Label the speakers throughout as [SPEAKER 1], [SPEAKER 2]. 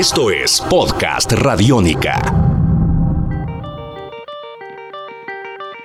[SPEAKER 1] Esto es Podcast Radiónica.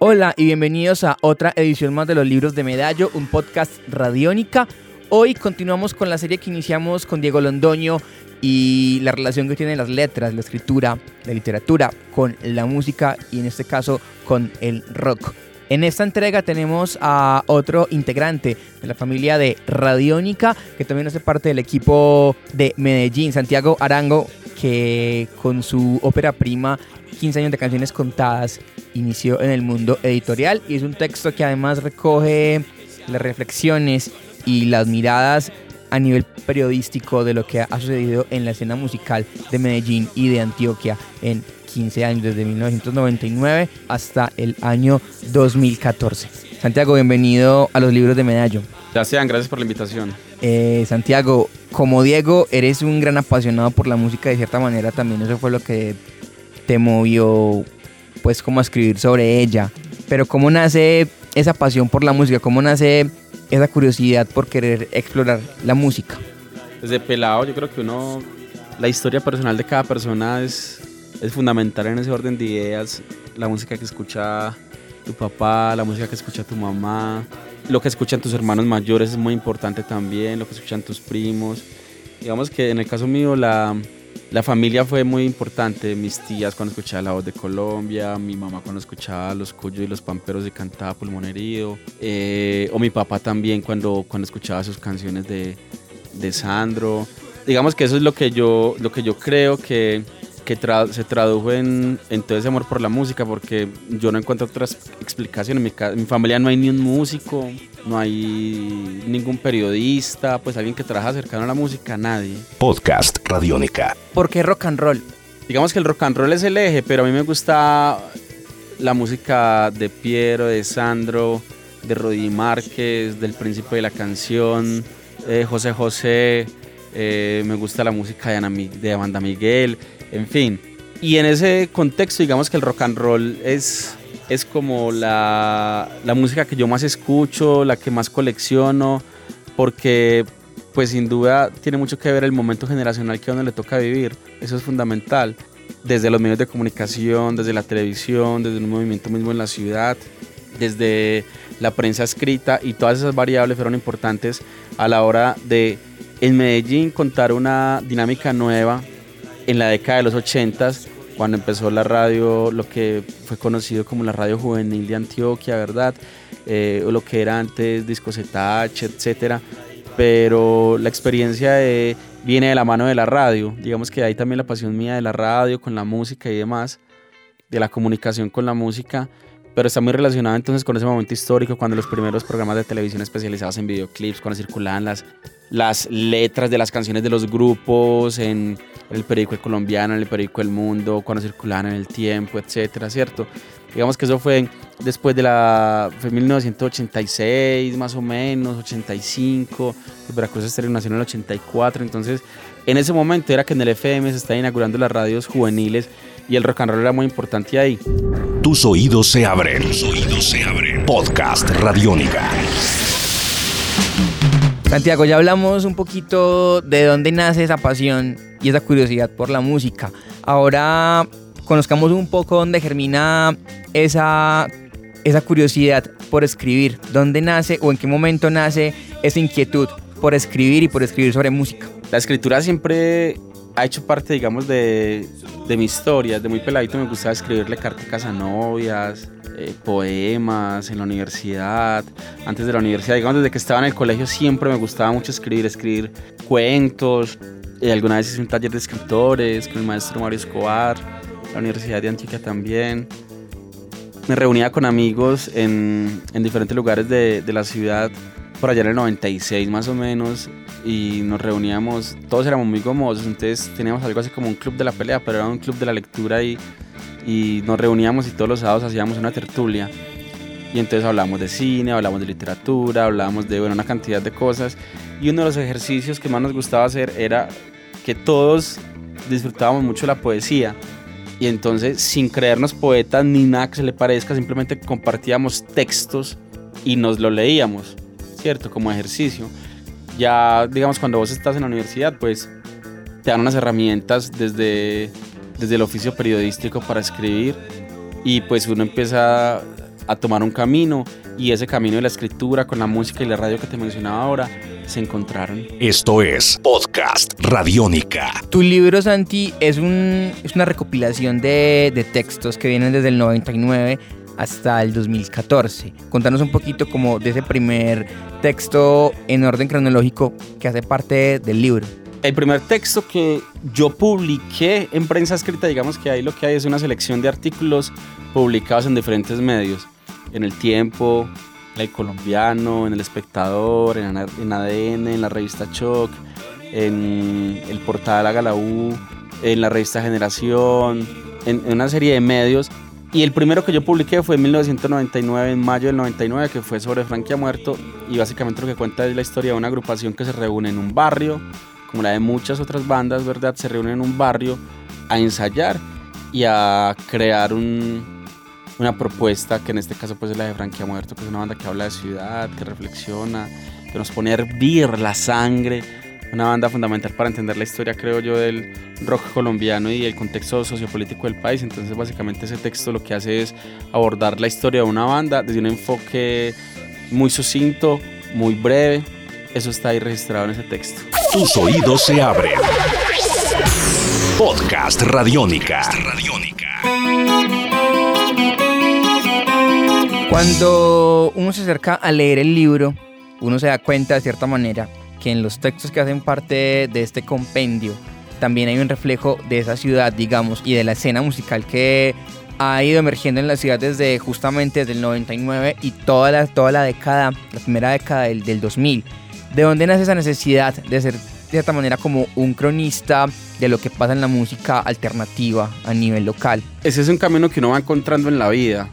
[SPEAKER 2] Hola y bienvenidos a otra edición más de los libros de Medallo, un podcast Radiónica. Hoy continuamos con la serie que iniciamos con Diego Londoño y la relación que tienen las letras, la escritura, la literatura con la música y en este caso con el rock. En esta entrega tenemos a otro integrante de la familia de Radiónica, que también hace parte del equipo de Medellín, Santiago Arango, que con su ópera prima 15 años de canciones contadas inició en el mundo editorial y es un texto que además recoge las reflexiones y las miradas a nivel periodístico de lo que ha sucedido en la escena musical de Medellín y de Antioquia en 15 años, desde 1999 hasta el año 2014. Santiago, bienvenido a los libros de Medallo.
[SPEAKER 3] Gracias, gracias por la invitación.
[SPEAKER 2] Eh, Santiago, como Diego, eres un gran apasionado por la música, de cierta manera también eso fue lo que te movió, pues, como a escribir sobre ella. Pero ¿cómo nace esa pasión por la música? ¿Cómo nace esa curiosidad por querer explorar la música?
[SPEAKER 3] Desde pelado, yo creo que uno, la historia personal de cada persona es es fundamental en ese orden de ideas la música que escucha tu papá, la música que escucha tu mamá, lo que escuchan tus hermanos mayores es muy importante también, lo que escuchan tus primos. Digamos que en el caso mío la, la familia fue muy importante, mis tías cuando escuchaba La Voz de Colombia, mi mamá cuando escuchaba Los Cuyos y Los Pamperos y cantaba Pulmón eh, o mi papá también cuando, cuando escuchaba sus canciones de, de Sandro. Digamos que eso es lo que yo, lo que yo creo que que se tradujo en, en, todo ese amor por la música, porque yo no encuentro otras explicaciones. En mi, familia no hay ni un músico, no hay ningún periodista, pues alguien que trabaja cercano a la música, nadie.
[SPEAKER 1] Podcast Radiónica.
[SPEAKER 2] ¿Por qué rock and roll?
[SPEAKER 3] Digamos que el rock and roll es el eje, pero a mí me gusta la música de Piero, de Sandro, de Rodi Márquez, del Príncipe de la Canción, de José José. Eh, me gusta la música de, Ana, Amanda Miguel en fin. Y en ese contexto, digamos que el rock and roll es, es como la, la música que yo más escucho, la que más colecciono, porque pues sin duda tiene mucho que ver el momento generacional que a uno le toca vivir. Eso es fundamental. Desde los medios de comunicación, desde la televisión, desde un movimiento mismo en la ciudad, desde la prensa escrita y todas esas variables fueron importantes a la hora de en Medellín contar una dinámica nueva en la década de los 80 cuando empezó la radio, lo que fue conocido como la radio juvenil de Antioquia, ¿verdad? Eh, o lo que era antes Disco ZH, etcétera. Pero la experiencia viene de la mano de la radio. Digamos que hay también la pasión mía de la radio, con la música y demás, de la comunicación con la música pero está muy relacionado entonces con ese momento histórico cuando los primeros programas de televisión especializados en videoclips, cuando circulaban las, las letras de las canciones de los grupos en el periódico El Colombiano, en el periódico El Mundo, cuando circulaban en El Tiempo, etcétera, ¿cierto? Digamos que eso fue después de la fue 1986 más o menos, 85, Veracruz Estéreo nació en el 84, entonces en ese momento era que en el FM se estaban inaugurando las radios juveniles y el rock and roll era muy importante ahí.
[SPEAKER 1] Tus oídos se abren. Tus oídos se abren. Podcast Radiónica.
[SPEAKER 2] Santiago, ya hablamos un poquito de dónde nace esa pasión y esa curiosidad por la música. Ahora conozcamos un poco dónde germina esa, esa curiosidad por escribir. ¿Dónde nace o en qué momento nace esa inquietud por escribir y por escribir sobre música?
[SPEAKER 3] La escritura siempre ha hecho parte, digamos, de, de mi historia. De muy peladito me gustaba escribirle cartas a novias, eh, poemas en la universidad. Antes de la universidad, digamos, desde que estaba en el colegio siempre me gustaba mucho escribir, escribir cuentos. Eh, alguna vez hice un taller de escritores con el maestro Mario Escobar, la Universidad de Antioquia también. Me reunía con amigos en, en diferentes lugares de, de la ciudad por allá en el 96 más o menos y nos reuníamos, todos éramos muy gomosos, entonces teníamos algo así como un club de la pelea, pero era un club de la lectura y, y nos reuníamos y todos los sábados hacíamos una tertulia. Y entonces hablábamos de cine, hablábamos de literatura, hablábamos de bueno, una cantidad de cosas. Y uno de los ejercicios que más nos gustaba hacer era que todos disfrutábamos mucho la poesía. Y entonces sin creernos poetas ni nada que se le parezca, simplemente compartíamos textos y nos lo leíamos, ¿cierto? Como ejercicio ya, digamos, cuando vos estás en la universidad, pues te dan unas herramientas desde, desde el oficio periodístico para escribir y pues uno empieza a tomar un camino y ese camino de la escritura con la música y la radio que te mencionaba ahora se encontraron.
[SPEAKER 1] Esto es Podcast Radiónica.
[SPEAKER 2] Tu libro, Santi, es, un, es una recopilación de, de textos que vienen desde el 99 hasta el 2014. Contanos un poquito como de ese primer texto en orden cronológico que hace parte del libro.
[SPEAKER 3] El primer texto que yo publiqué en prensa escrita, digamos que ahí lo que hay es una selección de artículos publicados en diferentes medios. En El Tiempo, en El Colombiano, en El Espectador, en, ADN, en la revista Choc, en el portal Haga en la revista Generación, en, en una serie de medios y el primero que yo publiqué fue en 1999, en mayo del 99, que fue sobre Frankie ha muerto. Y básicamente lo que cuenta es la historia de una agrupación que se reúne en un barrio, como la de muchas otras bandas, ¿verdad? Se reúnen en un barrio a ensayar y a crear una propuesta, que en este caso pues es la de Frankie ha muerto, que es una banda que habla de ciudad, que reflexiona, que nos pone a hervir la sangre una banda fundamental para entender la historia, creo yo, del rock colombiano y el contexto sociopolítico del país. Entonces, básicamente ese texto lo que hace es abordar la historia de una banda desde un enfoque muy sucinto, muy breve. Eso está ahí registrado en ese texto.
[SPEAKER 1] Tus oídos se abren. Podcast Radiónica.
[SPEAKER 2] Cuando uno se acerca a leer el libro, uno se da cuenta de cierta manera que en los textos que hacen parte de este compendio también hay un reflejo de esa ciudad, digamos, y de la escena musical que ha ido emergiendo en la ciudad desde justamente desde el 99 y toda la, toda la década, la primera década del, del 2000. ¿De dónde nace esa necesidad de ser de cierta manera como un cronista de lo que pasa en la música alternativa a nivel local?
[SPEAKER 3] Ese es un camino que uno va encontrando en la vida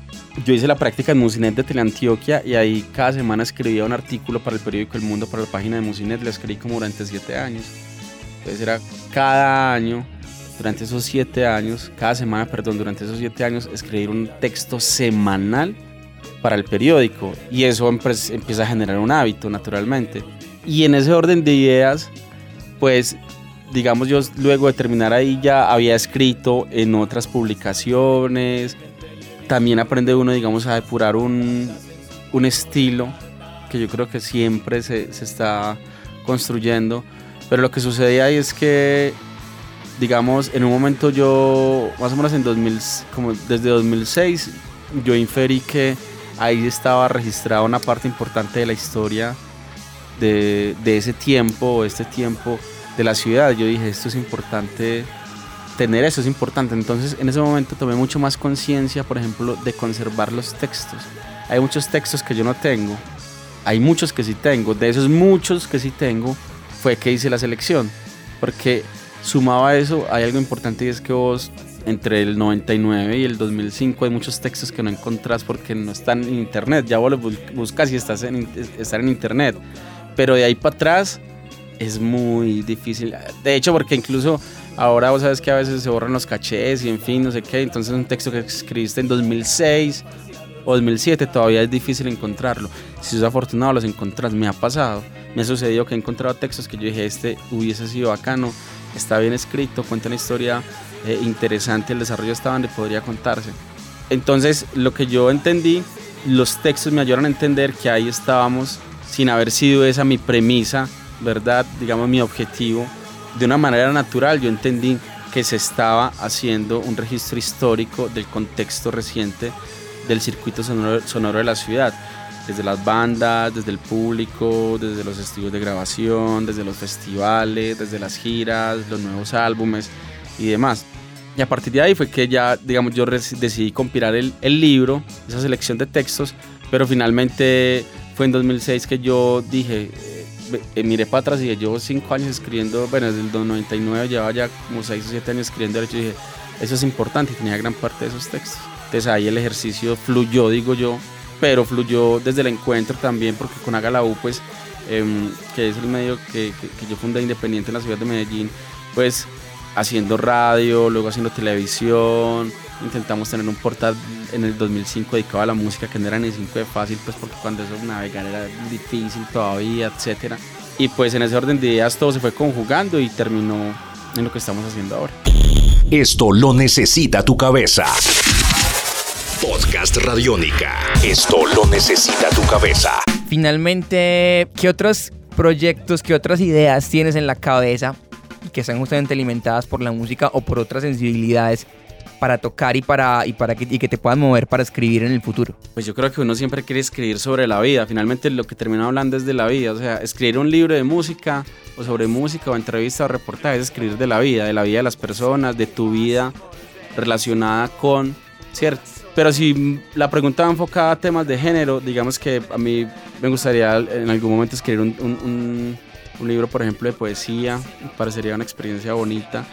[SPEAKER 3] yo hice la práctica en Musinet de Teleantioquia y ahí cada semana escribía un artículo para el periódico El Mundo, para la página de Musinet. La escribí como durante siete años. Entonces era cada año, durante esos siete años, cada semana, perdón, durante esos siete años, escribir un texto semanal para el periódico. Y eso empieza a generar un hábito, naturalmente. Y en ese orden de ideas, pues digamos yo luego de terminar ahí ya había escrito en otras publicaciones, también aprende uno, digamos, a depurar un, un estilo que yo creo que siempre se, se, está construyendo. Pero lo que sucedía ahí es que, digamos, en un momento yo, más o menos en 2000, como desde 2006, yo inferí que ahí estaba registrada una parte importante de la historia de, de ese tiempo, este tiempo de la ciudad. Yo dije, esto es importante tener eso es importante. Entonces en ese momento tomé mucho más conciencia, por ejemplo, de conservar los textos. Hay muchos textos que yo no tengo, hay muchos que sí tengo. De esos muchos que sí tengo fue que hice la selección. Porque sumaba a eso, hay algo importante y es que vos entre el 99 y el 2005 hay muchos textos que no encontrás porque no están en internet. Ya vos los buscas y estás en, están en internet. Pero de ahí para atrás es muy difícil. De hecho, porque incluso ahora vos sabes que a veces se borran los cachés y en fin, no sé qué. Entonces un texto que escribiste en 2006 o 2007 todavía es difícil encontrarlo. Si sos afortunado los encontrás. Me ha pasado. Me ha sucedido que he encontrado textos que yo dije, este hubiese sido bacano, está bien escrito, cuenta una historia eh, interesante, el desarrollo está donde podría contarse. Entonces lo que yo entendí, los textos me ayudaron a entender que ahí estábamos sin haber sido esa mi premisa ¿verdad? Digamos mi objetivo, de una manera natural yo entendí que se estaba haciendo un registro histórico del contexto reciente del circuito sonoro, de la ciudad, desde las bandas, desde el público, desde los estudios de grabación, desde los festivales, desde las giras, los nuevos álbumes y demás. Y a partir de ahí fue que ya, digamos, yo decidí compilar el, el libro, esa selección de textos, pero finalmente fue en 2006 que yo dije, eh, miré para atrás y llevo cinco años escribiendo, bueno, desde el 99 llevaba ya como seis o siete años escribiendo derecho y dije, eso es importante tenía gran parte de esos textos. Entonces ahí el ejercicio fluyó, digo yo, pero fluyó desde el encuentro también porque con Haga la U, pues, em, que es el medio que, que yo fundé independiente en la ciudad de Medellín, pues haciendo radio, luego haciendo televisión, intentamos tener un portal en el 2005 dedicado a la música que no era ni 5 de fácil, pues porque cuando eso navegar era difícil todavía, etcétera. Y pues en ese orden de ideas todo se fue conjugando y terminó en lo que estamos haciendo ahora.
[SPEAKER 1] Esto lo necesita tu cabeza. Podcast Radiónica. Esto lo necesita tu cabeza.
[SPEAKER 2] Finalmente, ¿qué otros proyectos, qué otras ideas tienes en la cabeza que están justamente alimentadas por la música o por otras sensibilidades para tocar y para, y para que, y que te puedan mover para escribir en el futuro?
[SPEAKER 3] Pues yo creo que uno siempre quiere escribir sobre la vida. Finalmente lo que termina hablando es de la vida. O sea, escribir un libro de música o sobre música o entrevista o reportaje es escribir de la vida, de la vida de las personas, de tu vida relacionada con, ¿cierto? Pero si la pregunta va enfocada a temas de género, digamos que a mí me gustaría en algún momento escribir un, libro, por ejemplo, de poesía. Parecería una experiencia bonita.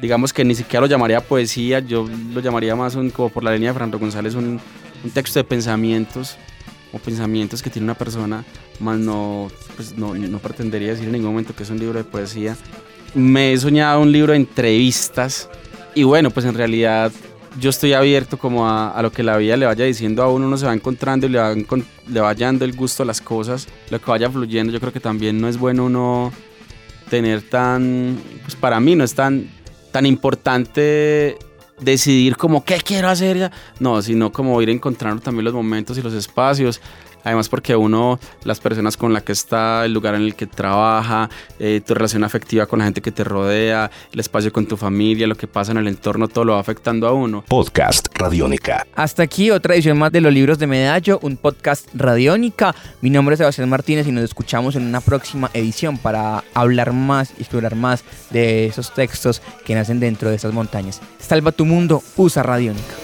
[SPEAKER 3] Digamos que ni siquiera lo llamaría poesía, yo lo llamaría más un, como por la línea de Fernando González, un, un texto de pensamientos o pensamientos que tiene una persona, más no, pues no, no pretendería decir en ningún momento que es un libro de poesía. Me he soñado un libro de entrevistas y bueno, pues en realidad yo estoy abierto como a, lo que la vida le vaya diciendo a uno, uno se va encontrando y le va, le vaya dando el gusto a las cosas, lo que vaya fluyendo, yo creo que también no es bueno uno tener tan, pues para mí no es tan, tan importante decidir como qué quiero hacer, no, sino como ir encontrando también los momentos y los espacios Además porque uno, las personas con las que está, el lugar en el que trabaja, eh, tu relación afectiva con la gente que te rodea, el espacio con tu familia, lo que pasa en el entorno, todo lo va afectando a uno.
[SPEAKER 1] Podcast Radiónica.
[SPEAKER 2] Hasta aquí otra edición más de los libros de Medallo, un podcast Radiónica. Mi nombre es Sebastián Martínez y nos escuchamos en una próxima edición para hablar más y explorar más de esos textos que nacen dentro de esas montañas. Salva tu mundo, usa Radiónica.